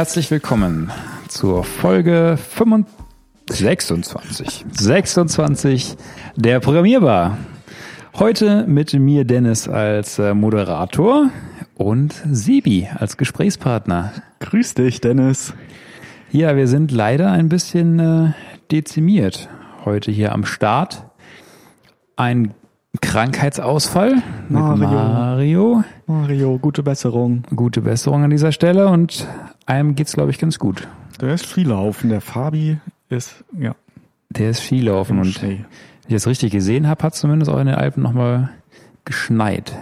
Herzlich willkommen zur Folge 26, 26 der Programmierbar. Heute mit mir Dennis als äh, Moderator und Sebi als Gesprächspartner. Grüß dich, Dennis. Ja, wir sind leider ein bisschen äh, dezimiert heute hier am Start. Ein Krankheitsausfall Mario. Mario. Mario, gute Besserung. Gute Besserung an dieser Stelle und einem geht's glaube ich ganz gut. Der ist Skilaufen. Der Fabi ist, ja. Der ist Skilaufen und Schnee. wenn ich das richtig gesehen habe, hat zumindest auch in den Alpen nochmal geschneit.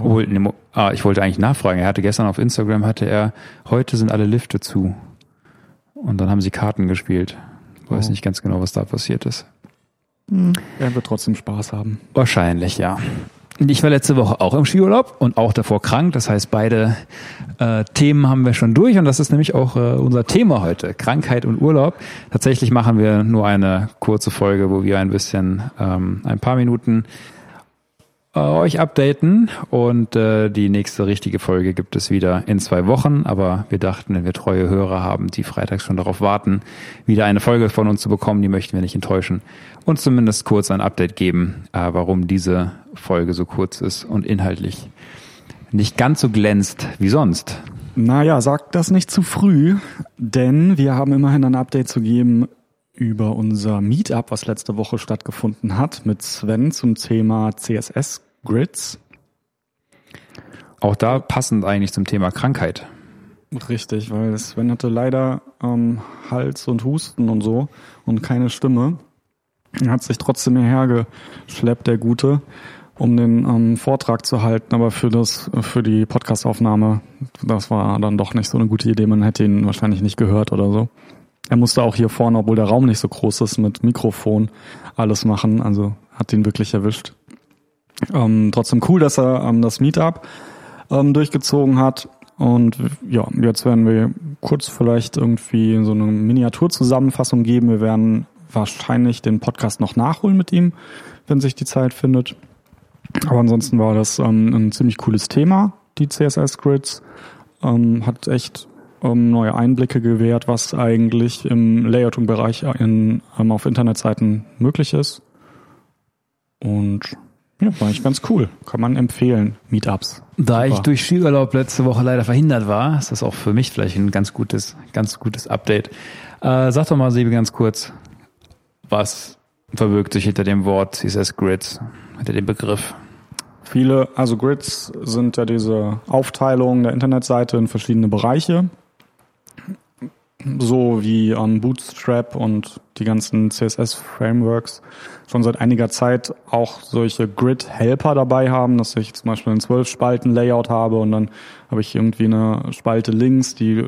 Obwohl, ne, ah, ich wollte eigentlich nachfragen. Er hatte gestern auf Instagram hatte er, heute sind alle Lifte zu. Und dann haben sie Karten gespielt. Weiß Oh. nicht ganz genau, was da passiert ist. Er wird trotzdem Spaß haben. Wahrscheinlich, ja. Ich war letzte Woche auch im Skiurlaub und auch davor krank. Das heißt, beide äh, Themen haben wir schon durch und das ist nämlich auch äh, unser Thema heute, Krankheit und Urlaub. Tatsächlich machen wir nur eine kurze Folge, wo wir ein bisschen, ähm, ein paar Minuten äh, euch updaten und äh, die nächste richtige Folge gibt es wieder in zwei Wochen. Aber wir dachten, wenn wir treue Hörer haben, die freitags schon darauf warten, wieder eine Folge von uns zu bekommen, die möchten wir nicht enttäuschen. Und zumindest kurz ein Update geben, äh, warum diese Folge so kurz ist und inhaltlich nicht ganz so glänzt wie sonst. Naja, sag das nicht zu früh, denn wir haben immerhin ein Update zu geben über unser Meetup, was letzte Woche stattgefunden hat, mit Sven zum Thema CSS-Grids. Auch da passend eigentlich zum Thema Krankheit. Richtig, weil Sven hatte leider ähm, Hals und Husten und so und keine Stimme. Er hat sich trotzdem hierher geschleppt, der Gute, um den ähm, Vortrag zu halten, aber für das, für die Podcastaufnahme, das war dann doch nicht so eine gute Idee. Man hätte ihn wahrscheinlich nicht gehört oder so. Er musste auch hier vorne, obwohl der Raum nicht so groß ist, mit Mikrofon alles machen. Also hat ihn wirklich erwischt. Ähm, trotzdem cool, dass er ähm, das Meetup ähm, durchgezogen hat. Und ja, jetzt werden wir kurz vielleicht irgendwie so eine Miniaturzusammenfassung geben. Wir werden wahrscheinlich den Podcast noch nachholen mit ihm, wenn sich die Zeit findet. Aber ansonsten war das ähm, ein ziemlich cooles Thema, die CSS-Grids. Ähm, hat echt ähm, neue Einblicke gewährt, was eigentlich im Layouting-Bereich in, ähm, auf Internetseiten möglich ist. Und ja, war eigentlich ganz cool. Kann man empfehlen, Meetups. Da ich Super. durch Skiurlaub letzte Woche leider verhindert war, ist das auch für mich vielleicht ein ganz gutes, ganz gutes Update. Äh, sag doch mal, Sebi, ganz kurz, was verbirgt sich hinter dem Wort CSS Grids, hinter dem Begriff? Viele, also Grids sind ja diese Aufteilung der Internetseite in verschiedene Bereiche. So wie ähm, Bootstrap und die ganzen CSS-Frameworks schon seit einiger Zeit auch solche Grid-Helper dabei haben, dass ich zum Beispiel ein zwölf Spalten Layout habe und dann habe ich irgendwie eine Spalte links, die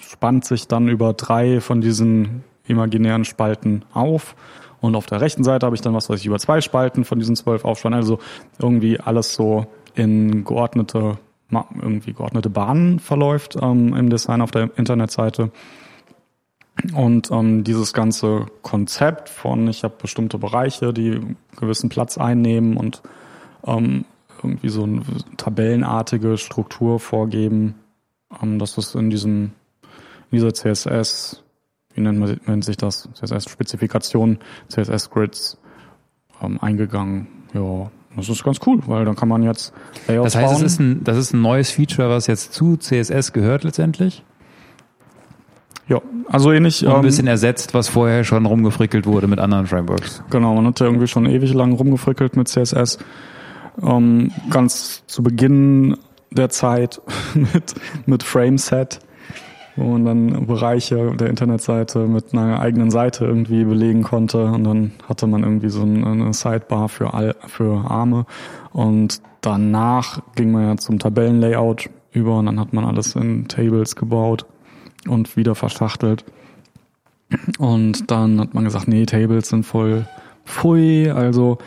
spannt sich dann über drei von diesen imaginären Spalten auf. Und auf der rechten Seite habe ich dann was weiß ich über zwei Spalten von diesen zwölf aufspannen. Also irgendwie alles so in geordnete, irgendwie geordnete Bahnen verläuft ähm, im Design auf der Internetseite. Und ähm, dieses ganze Konzept von, ich habe bestimmte Bereiche, die einen gewissen Platz einnehmen und ähm, irgendwie so eine tabellenartige Struktur vorgeben, ähm, das in diesem in dieser CSS, wie nennt, man, sich das, CSS-Spezifikation, CSS-Grids ähm, eingegangen. Ja, das ist ganz cool, weil dann kann man jetzt Layouts Das heißt, es bauen. ist ein, das ist ein neues Feature, was jetzt zu CSS gehört letztendlich ja, also ähnlich. und ein ähm, bisschen ersetzt, was vorher schon rumgefrickelt wurde mit anderen Frameworks. Genau, man hat ja irgendwie schon ewig lang rumgefrickelt mit CSS. Ähm, ganz zu Beginn der Zeit mit, mit Frameset, wo man dann Bereiche der Internetseite mit einer eigenen Seite irgendwie belegen konnte. Und dann hatte man irgendwie so ein- eine Sidebar für, all, für Arme. Und danach ging man ja zum Tabellenlayout über und dann hat man alles in Tables gebaut und wieder verschachtelt. Und dann hat man gesagt, nee, Tables sind voll pfui, also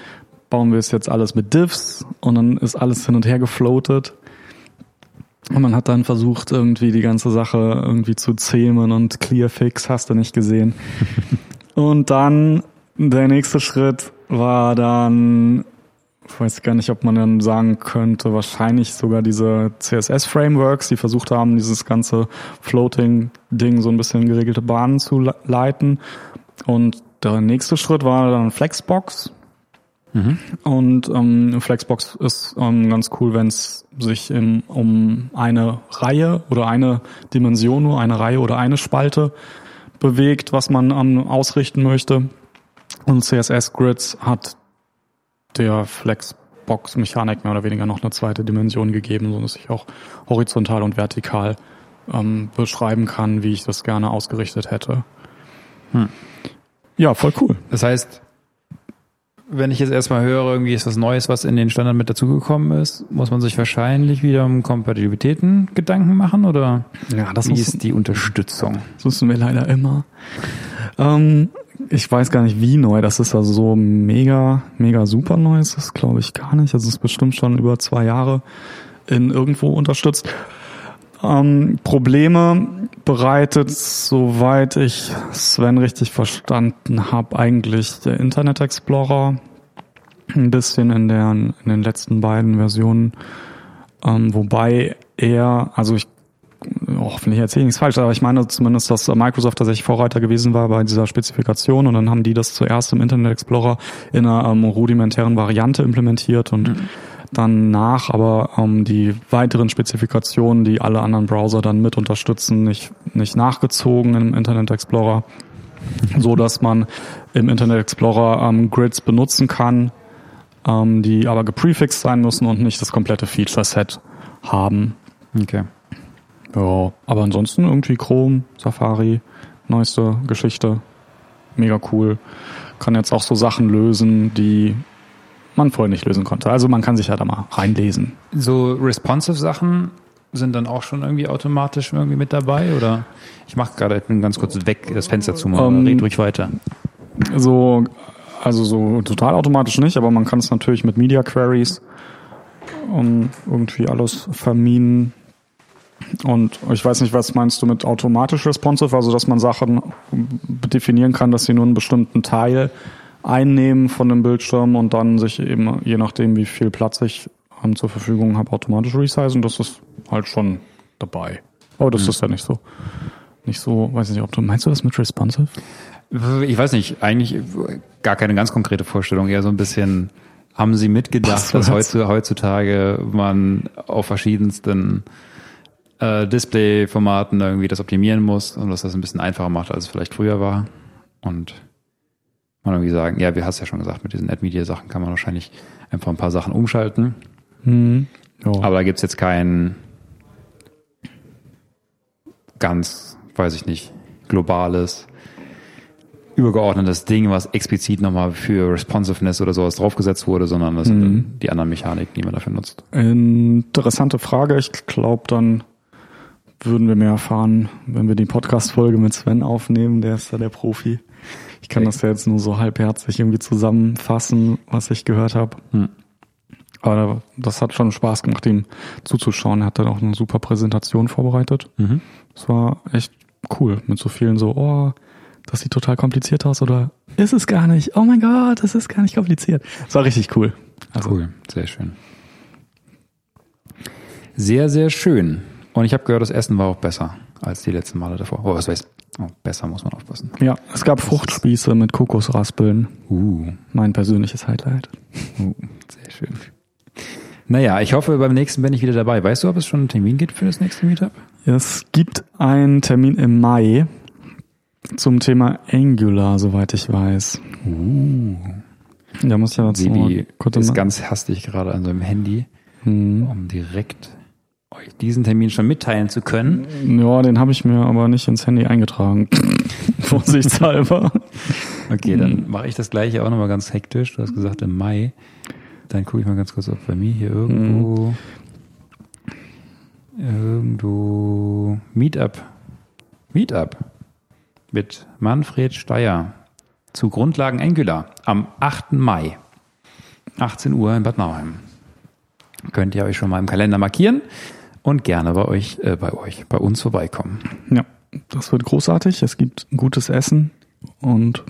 bauen wir es jetzt alles mit Diffs und dann ist alles hin und her gefloatet. Und man hat dann versucht, irgendwie die ganze Sache irgendwie zu zähmen und Clearfix hast du nicht gesehen. und dann der nächste Schritt war dann ich weiß gar nicht, ob man dann sagen könnte, wahrscheinlich sogar diese CSS-Frameworks, die versucht haben, dieses ganze Floating-Ding so ein bisschen in geregelte Bahnen zu leiten. Und der nächste Schritt war dann Flexbox. Mhm. Und ähm, Flexbox ist ähm, ganz cool, wenn es sich im, um eine Reihe oder eine Dimension, nur eine Reihe oder eine Spalte bewegt, was man ähm, ausrichten möchte. Und CSS-Grids hat der Flexbox-Mechanik mehr oder weniger noch eine zweite Dimension gegeben, so dass ich auch horizontal und vertikal ähm, beschreiben kann, wie ich das gerne ausgerichtet hätte. Hm. Ja, voll cool. Das heißt, wenn ich jetzt erstmal höre, irgendwie ist was Neues, was in den Standard mit dazugekommen ist, muss man sich wahrscheinlich wieder um Kompatibilitäten Gedanken machen oder ja, das wie ist die Unterstützung? Das wissen wir leider immer. Ähm, ich weiß gar nicht, wie neu das ist. Also so mega, mega super neu ist das, glaube ich, gar nicht. Also es ist bestimmt schon über zwei Jahre in irgendwo unterstützt. Ähm, Probleme bereitet, soweit ich Sven richtig verstanden habe, eigentlich der Internet Explorer. Ein bisschen in, der, in den letzten beiden Versionen. Ähm, wobei er, also ich hoffentlich erzähle ich nichts falsch, aber ich meine zumindest, dass Microsoft tatsächlich Vorreiter gewesen war bei dieser Spezifikation und dann haben die das zuerst im Internet Explorer in einer ähm, rudimentären Variante implementiert und mhm. Danach aber ähm, die weiteren Spezifikationen, die alle anderen Browser dann mit unterstützen, nicht, nicht nachgezogen im Internet Explorer, so dass man im Internet Explorer ähm, Grids benutzen kann, ähm, die aber geprefixt sein müssen und nicht das komplette Feature Set haben. Okay. Ja, aber ansonsten irgendwie Chrome, Safari, neueste Geschichte. Mega cool. Kann jetzt auch so Sachen lösen, die man vorher nicht lösen konnte. Also man kann sich ja da mal reinlesen. So responsive Sachen sind dann auch schon irgendwie automatisch irgendwie mit dabei oder ich mache gerade ich bin ganz kurz weg das Fenster zu machen, um, red ruhig weiter. So also so total automatisch nicht, aber man kann es natürlich mit Media Queries um irgendwie alles verminen und ich weiß nicht, was meinst du mit automatisch responsive, also dass man Sachen definieren kann, dass sie nur einen bestimmten Teil einnehmen von dem Bildschirm und dann sich eben, je nachdem, wie viel Platz ich zur Verfügung habe, automatisch resizen. Das ist halt schon dabei. Aber das mhm. ist ja nicht so, nicht so, weiß nicht, ob du, meinst du das mit responsive? Ich weiß nicht, eigentlich gar keine ganz konkrete Vorstellung, eher so ein bisschen, haben Sie mitgedacht, dass heutzutage man auf verschiedensten äh, Display-Formaten irgendwie das optimieren muss und dass das ein bisschen einfacher macht, als es vielleicht früher war. Und man irgendwie sagen, ja, wir hast ja schon gesagt, mit diesen Ad-Media-Sachen kann man wahrscheinlich einfach ein paar Sachen umschalten. Mhm. Aber da gibt's jetzt kein ganz, weiß ich nicht, globales, übergeordnetes Ding, was explizit nochmal für Responsiveness oder sowas draufgesetzt wurde, sondern das mhm. sind die anderen Mechaniken, die man dafür nutzt. Interessante Frage. Ich glaube dann, würden wir mehr erfahren, wenn wir die Podcast-Folge mit Sven aufnehmen. Der ist da der Profi. Ich kann okay. das ja jetzt nur so halbherzig irgendwie zusammenfassen, was ich gehört habe. Hm. Aber das hat schon Spaß gemacht, ihm zuzuschauen. Er hat dann auch eine super Präsentation vorbereitet. Mhm. Das war echt cool, mit so vielen so, oh, das sieht total kompliziert aus oder ist es gar nicht? Oh mein Gott, das ist gar nicht kompliziert. Das war richtig cool. Also, cool, sehr schön. Sehr, sehr schön. Und ich habe gehört, das Essen war auch besser als die letzten Male davor. Oh, was weiß oh, besser muss man aufpassen. Ja, es gab Fruchtspieße mit Kokosraspeln. Uh. Mein persönliches Highlight. Uh, sehr schön. Naja, ich hoffe, beim nächsten bin ich wieder dabei. Weißt du, ob es schon einen Termin gibt für das nächste Meetup? Es gibt einen Termin im Mai zum Thema Angular, soweit ich weiß. Uh. Da muss ich ja dazu Sebi ist ganz hastig gerade an seinem Handy, hm. um direkt euch diesen Termin schon mitteilen zu können. Ja, den habe ich mir aber nicht ins Handy eingetragen. Vorsichtshalber. okay, dann mache ich das gleiche auch nochmal ganz hektisch. Du hast gesagt im Mai. Dann gucke ich mal ganz kurz, ob bei mir hier irgendwo mhm. irgendwo Meetup. Meetup mit Manfred Steyer zu Grundlagen Angular am 8. Mai. 18 Uhr in Bad Nauheim. Könnt ihr euch schon mal im Kalender markieren und gerne bei euch, äh, bei euch, bei uns vorbeikommen. Ja, das wird großartig. Es gibt gutes Essen und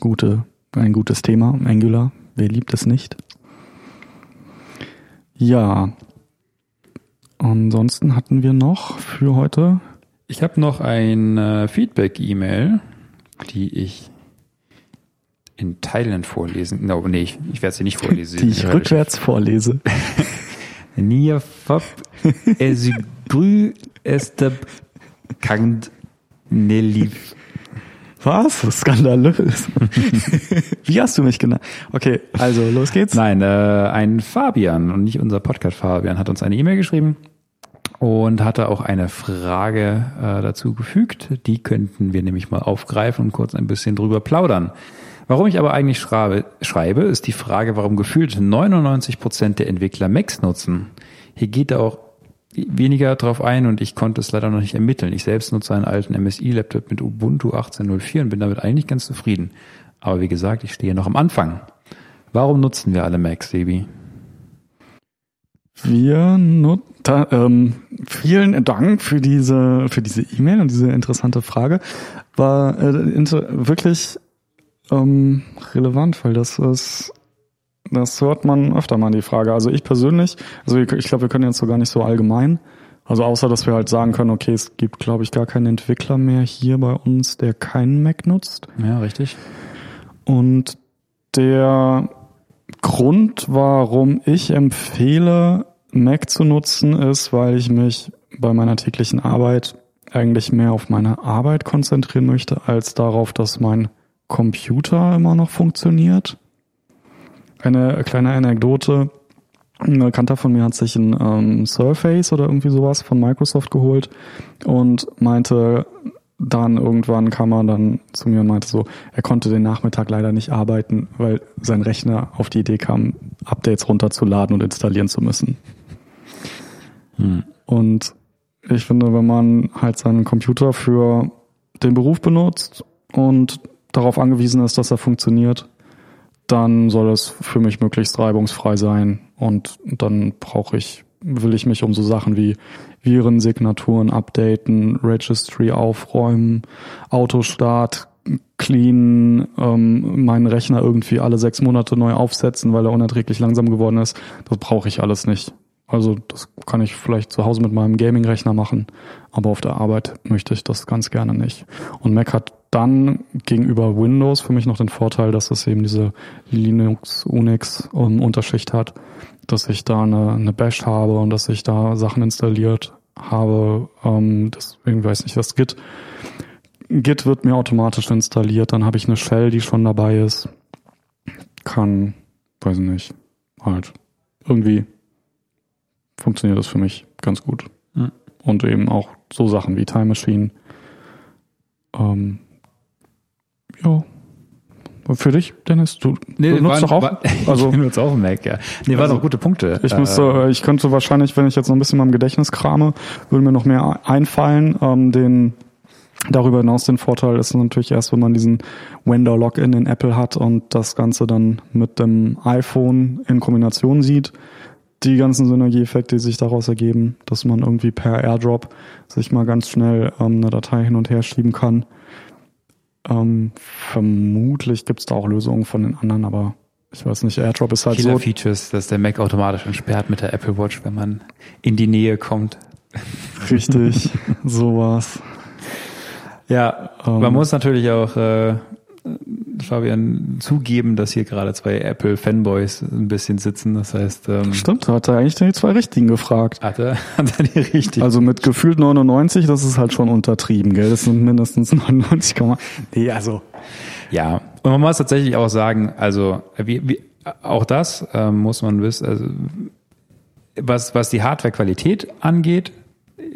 gute, ein gutes Thema, Angular. Wer liebt es nicht? Ja. Ansonsten hatten wir noch für heute. Ich habe noch ein äh, Feedback-E-Mail, die ich in Teilen vorlesen. No, nee, ich, ich werde sie nicht vorlesen. Die ich rückwärts vorlese. Nia Fab Esigrü Esteb Kand Nelif. Was? Skandalös. Wie hast du mich genannt? Okay, also los geht's. Nein, äh, ein Fabian und nicht unser Podcast Fabian hat uns eine E-Mail geschrieben und hatte auch eine Frage äh, dazu gefügt. Die könnten wir nämlich mal aufgreifen und kurz ein bisschen drüber plaudern. Warum ich aber eigentlich schreibe, schreibe ist die Frage, warum gefühlt 99 Prozent der Entwickler Macs nutzen. Hier geht er auch weniger drauf ein und ich konnte es leider noch nicht ermitteln. Ich selbst nutze einen alten MSI-Laptop mit Ubuntu 18.04 und bin damit eigentlich ganz zufrieden. Aber wie gesagt, ich stehe noch am Anfang. Warum nutzen wir alle Macs, Sebi? Wir nutzen, ähm, vielen Dank für diese für diese E-Mail und diese interessante Frage. War äh, wirklich ähm, relevant, weil das ist, das hört man öfter mal die Frage. Also ich persönlich, also ich, ich glaube, wir können jetzt so gar nicht so allgemein. Also außer, dass wir halt sagen können, okay, es gibt, glaube ich, gar keinen Entwickler mehr hier bei uns, der keinen Mac nutzt. Ja, richtig. Und der Grund, warum ich empfehle, Mac zu nutzen, ist, weil ich mich bei meiner täglichen Arbeit eigentlich mehr auf meine Arbeit konzentrieren möchte, als darauf, dass mein Computer immer noch funktioniert. Eine kleine Anekdote. Ein Bekannter von mir hat sich ein ähm, Surface oder irgendwie sowas von Microsoft geholt und meinte, dann irgendwann kam er dann zu mir und meinte so, er konnte den Nachmittag leider nicht arbeiten, weil sein Rechner auf die Idee kam, Updates runterzuladen und installieren zu müssen. Hm. Und ich finde, wenn man halt seinen Computer für den Beruf benutzt und darauf angewiesen ist, dass er funktioniert, dann soll es für mich möglichst reibungsfrei sein. Und dann brauche ich, will ich mich um so Sachen wie Viren, Signaturen updaten, Registry aufräumen, Autostart clean, ähm, meinen Rechner irgendwie alle sechs Monate neu aufsetzen, weil er unerträglich langsam geworden ist. Das brauche ich alles nicht. Also das kann ich vielleicht zu Hause mit meinem Gaming-Rechner machen, aber auf der Arbeit möchte ich das ganz gerne nicht. Und Mac hat dann gegenüber Windows für mich noch den Vorteil, dass es eben diese Linux, Unix um, Unterschicht hat, dass ich da eine, eine Bash habe und dass ich da Sachen installiert habe. Ähm, deswegen weiß nicht, das Git. Git wird mir automatisch installiert, dann habe ich eine Shell, die schon dabei ist. Kann, weiß nicht, halt irgendwie funktioniert das für mich ganz gut. Mhm. Und eben auch so Sachen wie Time Machine. Ähm, ja. Für dich, Dennis, du, nee, du nutzt doch auch. War, also, ich nutze auch einen Mac, ja. Nee, waren also, doch gute Punkte. Ich müsste, äh, ich könnte wahrscheinlich, wenn ich jetzt noch ein bisschen mal im Gedächtnis krame, würde mir noch mehr einfallen. Ähm, den Darüber hinaus den Vorteil ist natürlich erst, wenn man diesen Vendor-Login in Apple hat und das Ganze dann mit dem iPhone in Kombination sieht, die ganzen Synergieeffekte, die sich daraus ergeben, dass man irgendwie per AirDrop sich mal ganz schnell ähm, eine Datei hin und her schieben kann. Ähm, vermutlich gibt es da auch Lösungen von den anderen, aber ich weiß nicht, AirDrop ist halt Killer so. Features, dass der Mac automatisch entsperrt mit der Apple Watch, wenn man in die Nähe kommt. Richtig, sowas. Ja, ähm, man muss natürlich auch äh, Fabian zugeben, dass hier gerade zwei Apple-Fanboys ein bisschen sitzen. Das heißt, ähm, stimmt, hat er eigentlich die zwei richtigen gefragt. Hat er, hat er die richtigen? Also mit gefühlt 99, das ist halt schon untertrieben, gell? Das sind mindestens 99, nee, also ja. Und man muss tatsächlich auch sagen, also wie, wie, auch das äh, muss man wissen. Also was was die Hardware-Qualität angeht,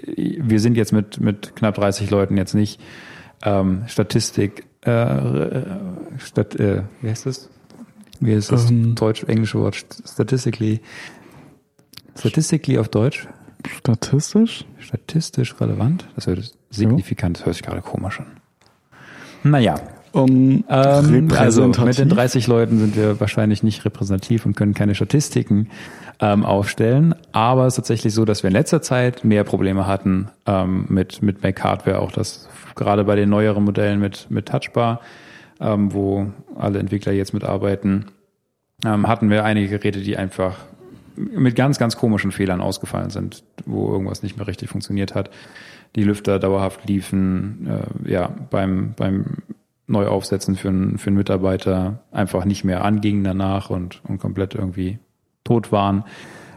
wir sind jetzt mit mit knapp 30 Leuten jetzt nicht ähm, Statistik äh, Stat, äh, wie heißt das? Wie ist das ähm, deutsch-englische Wort? Statistically. Statistically auf Deutsch? Statistisch? Statistisch relevant? Das wird signifikant, das hört sich gerade komisch an. Naja. Um, ähm, also mit den 30 Leuten sind wir wahrscheinlich nicht repräsentativ und können keine Statistiken ähm, aufstellen. Aber es ist tatsächlich so, dass wir in letzter Zeit mehr Probleme hatten ähm, mit, mit Mac Hardware, auch das gerade bei den neueren Modellen mit, mit Touchbar, ähm, wo alle Entwickler jetzt mitarbeiten, ähm, hatten wir einige Geräte, die einfach mit ganz, ganz komischen Fehlern ausgefallen sind, wo irgendwas nicht mehr richtig funktioniert hat. Die Lüfter dauerhaft liefen, äh, ja, beim, beim Neuaufsetzen für, einen für einen Mitarbeiter einfach nicht mehr angingen danach und, und komplett irgendwie tot waren.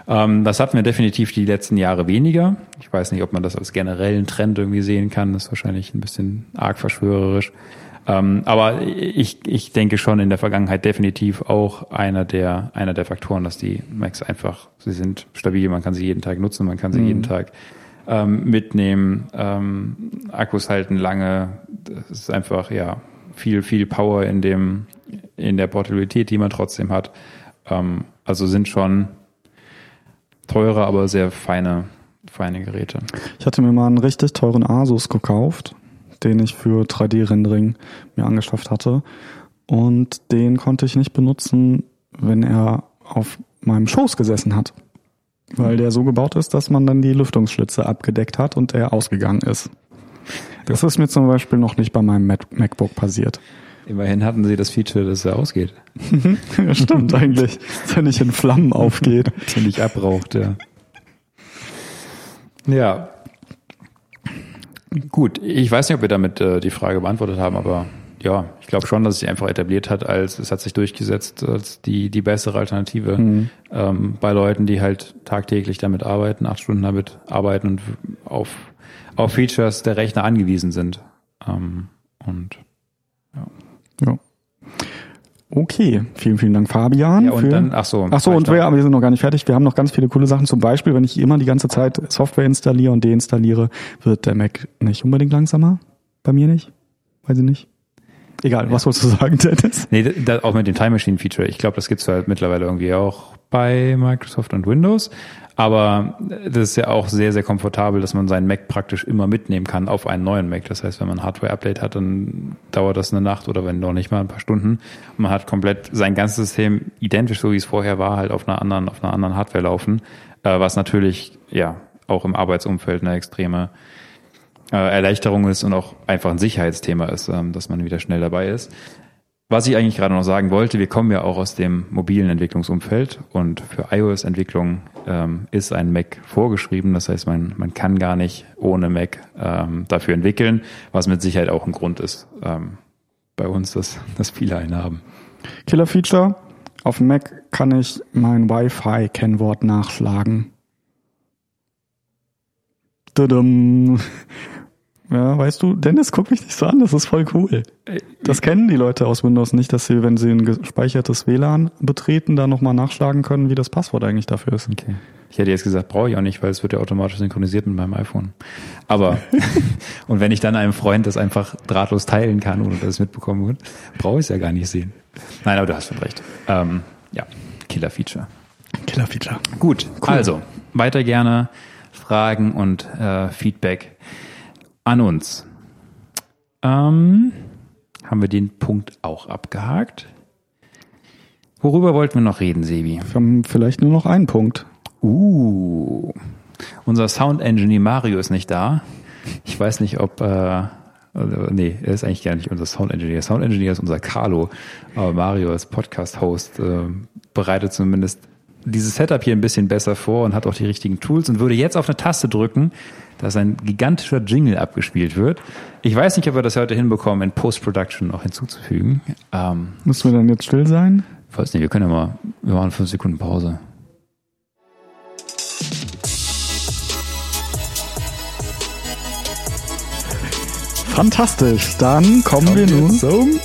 Ähm, das hatten wir definitiv die letzten Jahre weniger. Ich weiß nicht, ob man das als generellen Trend irgendwie sehen kann. Das ist wahrscheinlich ein bisschen arg verschwörerisch. Ähm, aber ich, ich denke schon in der Vergangenheit definitiv auch einer der, einer der Faktoren, dass die Macs einfach, sie sind stabil, man kann sie jeden Tag nutzen, man kann sie mhm. jeden Tag ähm, mitnehmen, ähm, Akkus halten lange, das ist einfach, ja, viel, viel Power in dem, in der Portabilität, die man trotzdem hat. Ähm, also sind schon teure, aber sehr feine, feine Geräte. Ich hatte mir mal einen richtig teuren Asus gekauft, den ich für 3D-Rendering mir angeschafft hatte. Und den konnte ich nicht benutzen, wenn er auf meinem Schoß gesessen hat. Weil der so gebaut ist, dass man dann die Lüftungsschlitze abgedeckt hat und er ausgegangen ist. Das ist mir zum Beispiel noch nicht bei meinem MacBook passiert. Immerhin hatten sie das Feature, dass er ausgeht. ja, stimmt eigentlich. Dass er nicht in Flammen aufgeht. dass er nicht abraucht, ja. Ja. Gut, ich weiß nicht, ob wir damit äh, die Frage beantwortet haben, aber ja, ich glaube schon, dass es sich einfach etabliert hat, als es hat sich durchgesetzt als die, die bessere Alternative mhm. ähm, bei Leuten, die halt tagtäglich damit arbeiten, acht Stunden damit arbeiten und auf, auf Features der Rechner angewiesen sind. Ähm, und ja. Ja. Okay, vielen, vielen Dank, Fabian. Ja, und dann, ach so. Ach so, und wir, aber wir sind noch gar nicht fertig. Wir haben noch ganz viele coole Sachen. Zum Beispiel, wenn ich immer die ganze Zeit Software installiere und deinstalliere, wird der Mac nicht unbedingt langsamer. Bei mir nicht. Weiß ich nicht. Egal, ja. was wolltest du sagen, Dennis? Nee, da, auch mit dem Time Machine Feature. Ich glaube, das gibt's halt mittlerweile irgendwie auch bei Microsoft und Windows. Aber das ist ja auch sehr, sehr komfortabel, dass man seinen Mac praktisch immer mitnehmen kann auf einen neuen Mac. Das heißt, wenn man ein Hardware-Update hat, dann dauert das eine Nacht oder wenn noch nicht mal ein paar Stunden. Und man hat komplett sein ganzes System identisch, so wie es vorher war, halt auf einer anderen, auf einer anderen Hardware laufen. Äh, was natürlich, ja, auch im Arbeitsumfeld eine extreme äh, Erleichterung ist und auch einfach ein Sicherheitsthema ist, ähm, dass man wieder schnell dabei ist. Was ich eigentlich gerade noch sagen wollte, wir kommen ja auch aus dem mobilen Entwicklungsumfeld und für iOS-Entwicklung ähm, ist ein Mac vorgeschrieben. Das heißt, man, man kann gar nicht ohne Mac ähm, dafür entwickeln, was mit Sicherheit auch ein Grund ist ähm, bei uns, dass, dass viele einen haben. Killer-Feature. Auf dem Mac kann ich mein Wi-Fi-Kennwort nachschlagen. Tudum. Ja, weißt du, Dennis, guck mich nicht so an, das ist voll cool. Das kennen die Leute aus Windows nicht, dass sie, wenn sie ein gespeichertes WLAN betreten, da nochmal nachschlagen können, wie das Passwort eigentlich dafür ist. Okay. Ich hätte jetzt gesagt, brauche ich auch nicht, weil es wird ja automatisch synchronisiert mit meinem iPhone. Aber, und wenn ich dann einem Freund das einfach drahtlos teilen kann, ohne dass es mitbekommen wird, brauche ich es ja gar nicht sehen. Nein, aber du hast schon recht. Ähm, ja, Killer-Feature. Killer-Feature. Gut, cool. also, weiter gerne Fragen und äh, Feedback an uns. Ähm, haben wir den Punkt auch abgehakt? Worüber wollten wir noch reden, Sebi? Wir haben vielleicht nur noch einen Punkt. Uh, unser Sound Engineer Mario ist nicht da. Ich weiß nicht, ob äh, nee, er ist eigentlich gar nicht unser Sound Engineer. Sound Engineer ist unser Carlo, aber Mario als Podcast-Host äh, bereitet zumindest dieses Setup hier ein bisschen besser vor und hat auch die richtigen Tools und würde jetzt auf eine Taste drücken, dass ein gigantischer Jingle abgespielt wird. Ich weiß nicht, ob wir das heute hinbekommen, in Post-Production noch hinzuzufügen. Ähm, Müssen wir dann jetzt still sein? Ich weiß nicht, wir können ja mal, wir machen fünf Sekunden Pause. Fantastisch. Dann kommen Kommt wir nun zum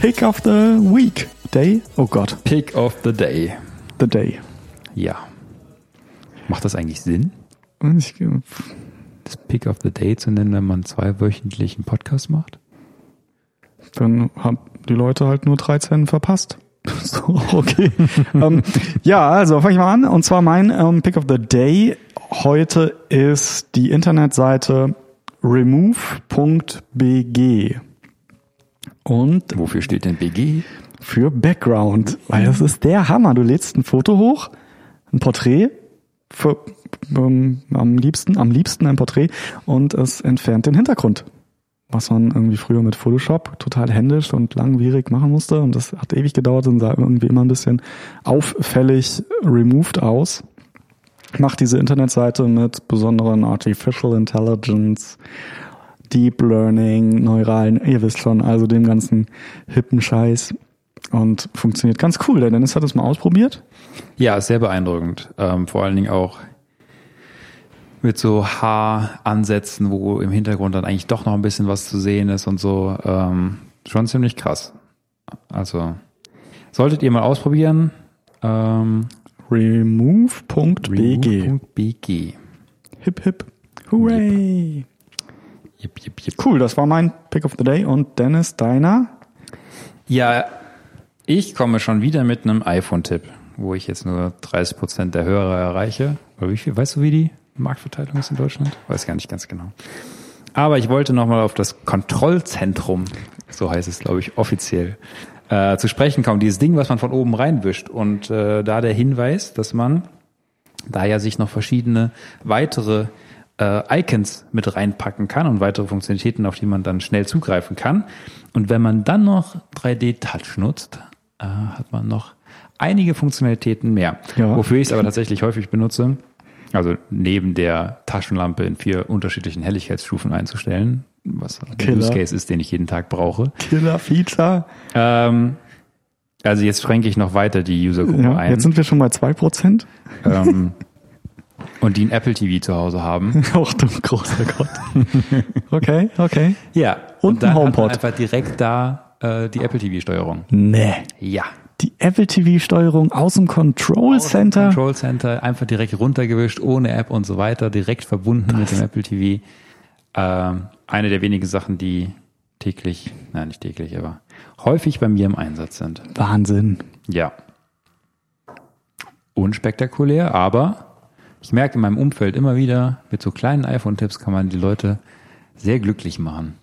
Pick of the Week. Day? Oh Gott. Pick of the Day. The Day. Ja. Macht das eigentlich Sinn? Ich, das Pick of the Day zu nennen, wenn man zwei wöchentlichen Podcast macht? Dann haben die Leute halt nur 13 verpasst. so, okay. ähm, ja, also fange ich mal an. Und zwar mein ähm, Pick of the Day heute ist die Internetseite remove.bg. Und wofür steht denn BG? Für Background, weil das ist der Hammer. Du lädst ein Foto hoch, ein Porträt, für, ähm, am liebsten, am liebsten ein Porträt und es entfernt den Hintergrund. was man irgendwie früher mit Photoshop total händisch und langwierig machen musste. Und das hat ewig gedauert und sah irgendwie immer ein bisschen auffällig removed aus. Macht diese Internetseite mit besonderen Artificial Intelligence, Deep Learning, neuralen, ihr wisst schon, also dem ganzen hippen Scheiß. Und funktioniert ganz cool. Der Dennis hat es mal ausprobiert. Ja, sehr beeindruckend. Ähm, vor allen Dingen auch mit so Haaransätzen, wo im Hintergrund dann eigentlich doch noch ein bisschen was zu sehen ist und so. Ähm, schon ziemlich krass. Also solltet ihr mal ausprobieren. Ähm, Remove.bg. remove.bg. Hip hip. Hooray. Jip, jip, jip. Cool, das war mein Pick of the Day. Und Dennis, deiner? Ja, ich komme schon wieder mit einem iPhone-Tipp, wo ich jetzt nur 30 Prozent der Hörer erreiche. Oder wie viel? Weißt du, wie die Marktverteilung ist in Deutschland? Weiß gar nicht ganz genau. Aber ich wollte nochmal auf das Kontrollzentrum, so heißt es, glaube ich, offiziell, äh, zu sprechen kommen. Dieses Ding, was man von oben reinwischt. Und äh, da der Hinweis, dass man da ja sich noch verschiedene weitere äh, Icons mit reinpacken kann und weitere Funktionalitäten, auf die man dann schnell zugreifen kann. Und wenn man dann noch 3D-Touch nutzt, äh, hat man noch einige Funktionalitäten mehr. Ja. Wofür ich es aber tatsächlich häufig benutze, also neben der Taschenlampe in vier unterschiedlichen Helligkeitsstufen einzustellen, was ein. Use Case ist, den ich jeden Tag brauche. Killer Feature. Ähm, also jetzt schränke ich noch weiter die Usergruppe Ja, ein. jetzt sind wir schon bei 2%. ähm, und die ein Apple TV zu Hause haben. Ach du großer Gott. Okay, okay. Ja. Und dann ein hat man HomePod. einfach direkt da äh, die Apple TV-Steuerung. Nee. Ja. Die Apple TV-Steuerung aus dem Control Center. Control Center einfach direkt runtergewischt, ohne App und so weiter, direkt verbunden mit dem Apple TV. Ähm, eine der wenigen Sachen, die täglich, nein, nicht täglich, aber häufig bei mir im Einsatz sind. Wahnsinn. Ja. Unspektakulär, aber ich merke in meinem Umfeld immer wieder, mit so kleinen iPhone-Tipps kann man die Leute sehr glücklich machen,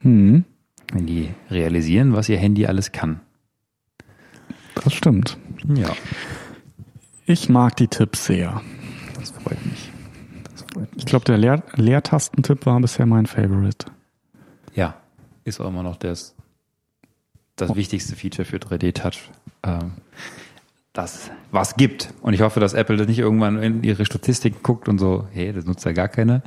Hm, wenn die realisieren, was ihr Handy alles kann. das stimmt. Ja, Ich mag die Tipps sehr. das freut mich. Das freut mich. Ich glaube, der Leer Leertastentipp war bisher mein Favorite. Ja, ist auch immer noch das, das wichtigste Feature für 3D-Touch. Ähm, das was gibt. Und ich hoffe, dass Apple das nicht irgendwann in ihre Statistiken guckt und so, hey, das nutzt ja gar keiner.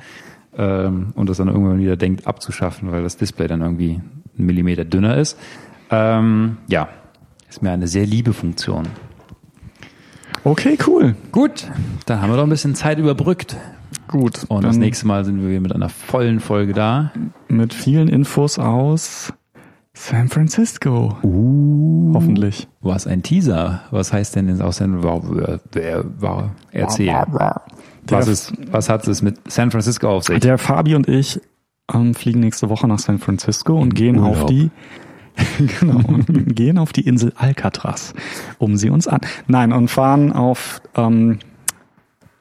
Ähm, und das dann irgendwann wieder denkt abzuschaffen, weil das Display dann irgendwie einen Millimeter dünner ist. Ähm, ja, ist mir eine sehr liebe Funktion. Okay, cool. Gut, dann haben wir doch ein bisschen Zeit überbrückt. Gut. Und das nächste Mal sind wir mit einer vollen Folge da. Mit vielen Infos aus San Francisco. Uh. Hoffentlich. Was ein Teaser. Was heißt denn in Ausländern? Wer, wer war? Erzähl. Was, ist, was hat es mit San Francisco auf sich? Der Fabi und ich ähm, fliegen nächste Woche nach San Francisco und gehen Urlaub. auf die genau, und gehen auf die Insel Alcatraz, um sie uns an. Nein, und fahren auf ähm,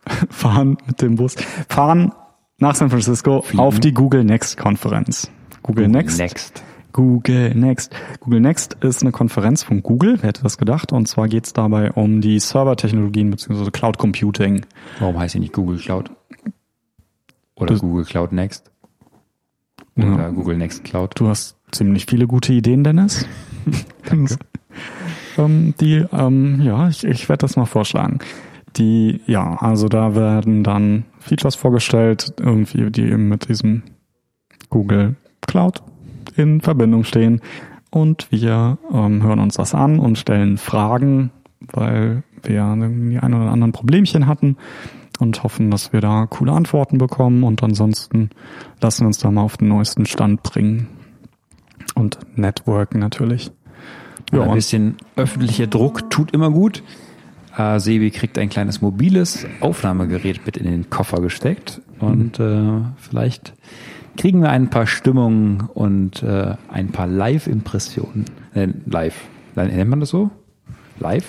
fahren mit dem Bus, fahren nach San Francisco auf die Google Next Konferenz. Google, Next. Next. Google Next. Google Next ist eine Konferenz von Google, wer hätte das gedacht? Und zwar geht es dabei um die Servertechnologien bzw. Cloud Computing. Warum heißt sie nicht Google Cloud? Oder Das- Google Cloud Next? Oder Ja. Google Next Cloud? Du hast ziemlich viele gute Ideen, Dennis. ähm, die, ähm, ja, ich, ich werde das mal vorschlagen. Die, ja, also da werden dann Features vorgestellt, irgendwie, die eben mit diesem Google Cloud in Verbindung stehen. Und wir ähm, hören uns das an und stellen Fragen, weil wir die ein oder anderen Problemchen hatten und hoffen, dass wir da coole Antworten bekommen. Und ansonsten lassen wir uns da mal auf den neuesten Stand bringen. Und networken natürlich. Ja, ein bisschen öffentlicher Druck tut immer gut. Äh, Sebi kriegt ein kleines mobiles Aufnahmegerät mit in den Koffer gesteckt und äh, vielleicht kriegen wir ein paar Stimmungen und äh, ein paar Live-Impressionen. Äh, live. Nennt man das so? Live?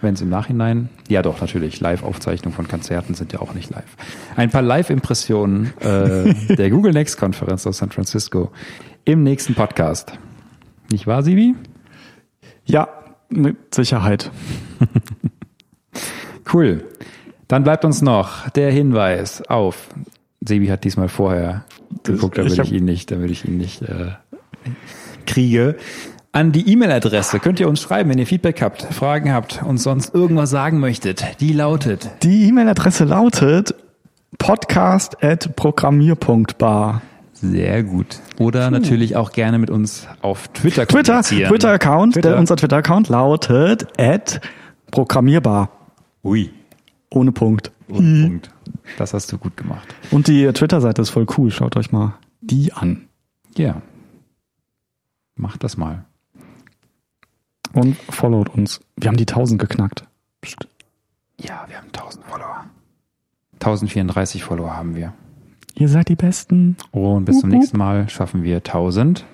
Wenn es im Nachhinein. Ja, doch, natürlich. Live-Aufzeichnungen von Konzerten sind ja auch nicht live. Ein paar Live-Impressionen äh, der Google Next-Konferenz aus San Francisco im nächsten Podcast. Nicht wahr, Sibi? ja, mit Sicherheit. Cool. Dann bleibt uns noch der Hinweis auf Sebi hat diesmal vorher geguckt, damit ich ich ihn nicht, damit ich ihn nicht äh, kriege. An die E-Mail-Adresse könnt ihr uns schreiben, wenn ihr Feedback habt, Fragen habt und sonst irgendwas sagen möchtet. Die lautet Die E-Mail-Adresse lautet podcast.programmier.bar. sehr gut. Oder natürlich auch gerne mit uns auf Twitter Twitter. Twitter-Account, Twitter. Der, unser Twitter-Account lautet at programmierbar. Ui. Ohne Punkt. Und Punkt. Das hast du gut gemacht. Und die Twitter-Seite ist voll cool. Schaut euch mal die an. Ja. Macht das mal. Und followt uns. Wir haben die 1000 geknackt. Psst. Ja, wir haben 1000 Follower. 1034 Follower haben wir. Ihr seid die Besten. Und bis zum Wup, wup. nächsten Mal schaffen wir 1000.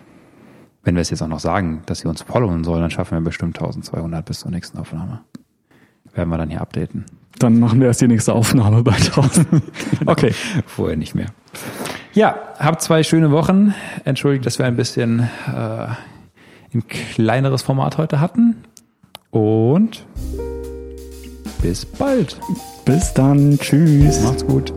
Wenn wir es jetzt auch noch sagen, dass sie uns followen sollen, dann schaffen wir bestimmt 1200 bis zur nächsten Aufnahme. Werden wir dann hier updaten. Dann machen wir erst die nächste Aufnahme bei 1000. Okay. Vorher nicht mehr. Ja, habt zwei schöne Wochen. Entschuldigt, dass wir ein bisschen äh, ein kleineres Format heute hatten. Und bis bald. Bis dann. Tschüss. Macht's gut.